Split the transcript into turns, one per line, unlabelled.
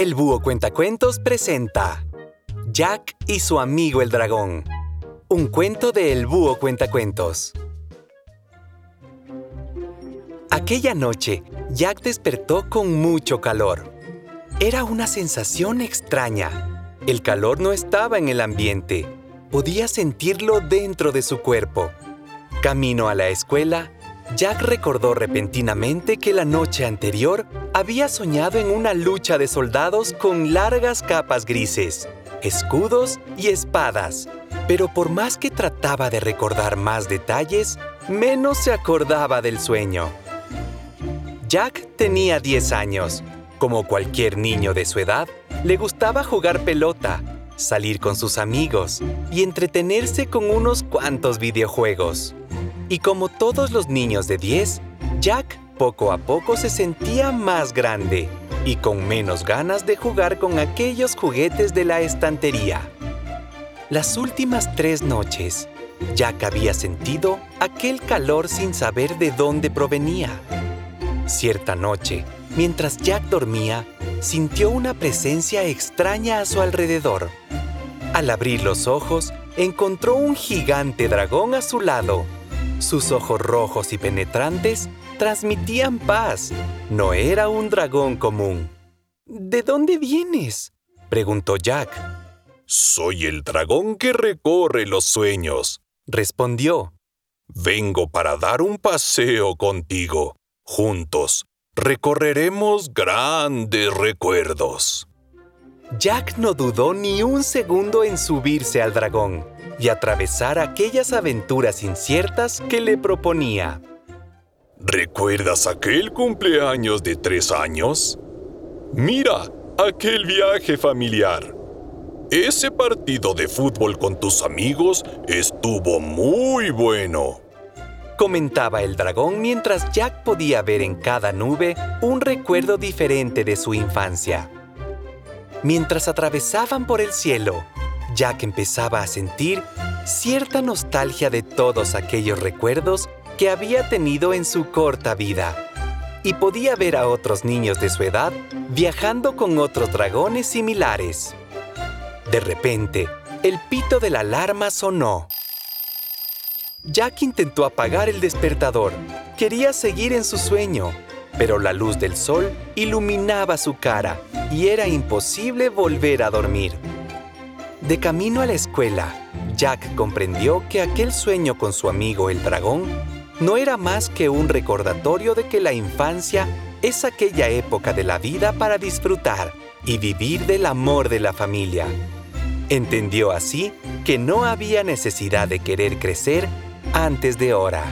El Búho Cuentacuentos presenta Jack y su amigo el dragón. Un cuento de El Búho Cuentacuentos. Aquella noche, Jack despertó con mucho calor. Era una sensación extraña. El calor no estaba en el ambiente. Podía sentirlo dentro de su cuerpo. Camino a la escuela, Jack recordó repentinamente que la noche anterior había soñado en una lucha de soldados con largas capas grises, escudos y espadas. Pero por más que trataba de recordar más detalles, menos se acordaba del sueño. Jack tenía 10 años. Como cualquier niño de su edad, le gustaba jugar pelota, salir con sus amigos y entretenerse con unos cuantos videojuegos. Y como todos los niños de 10, Jack poco a poco se sentía más grande y con menos ganas de jugar con aquellos juguetes de la estantería. Las últimas tres noches, Jack había sentido aquel calor sin saber de dónde provenía. Cierta noche, mientras Jack dormía, sintió una presencia extraña a su alrededor. Al abrir los ojos, encontró un gigante dragón a su lado sus ojos rojos y penetrantes transmitían paz. No era un dragón común. ¿De dónde vienes? preguntó Jack.
Soy el dragón que recorre los sueños, respondió. Vengo para dar un paseo contigo. Juntos recorreremos grandes recuerdos.
Jack no dudó ni un segundo en subirse al dragón y atravesar aquellas aventuras inciertas que le proponía.
¿Recuerdas aquel cumpleaños de tres años? Mira, aquel viaje familiar. Ese partido de fútbol con tus amigos estuvo muy bueno.
Comentaba el dragón mientras Jack podía ver en cada nube un recuerdo diferente de su infancia. Mientras atravesaban por el cielo, Jack empezaba a sentir cierta nostalgia de todos aquellos recuerdos que había tenido en su corta vida. Y podía ver a otros niños de su edad viajando con otros dragones similares. De repente, el pito de la alarma sonó. Jack intentó apagar el despertador. Quería seguir en su sueño, pero la luz del sol iluminaba su cara y era imposible volver a dormir. De camino a la escuela, Jack comprendió que aquel sueño con su amigo el dragón no era más que un recordatorio de que la infancia es aquella época de la vida para disfrutar y vivir del amor de la familia. Entendió así que no había necesidad de querer crecer antes de hora.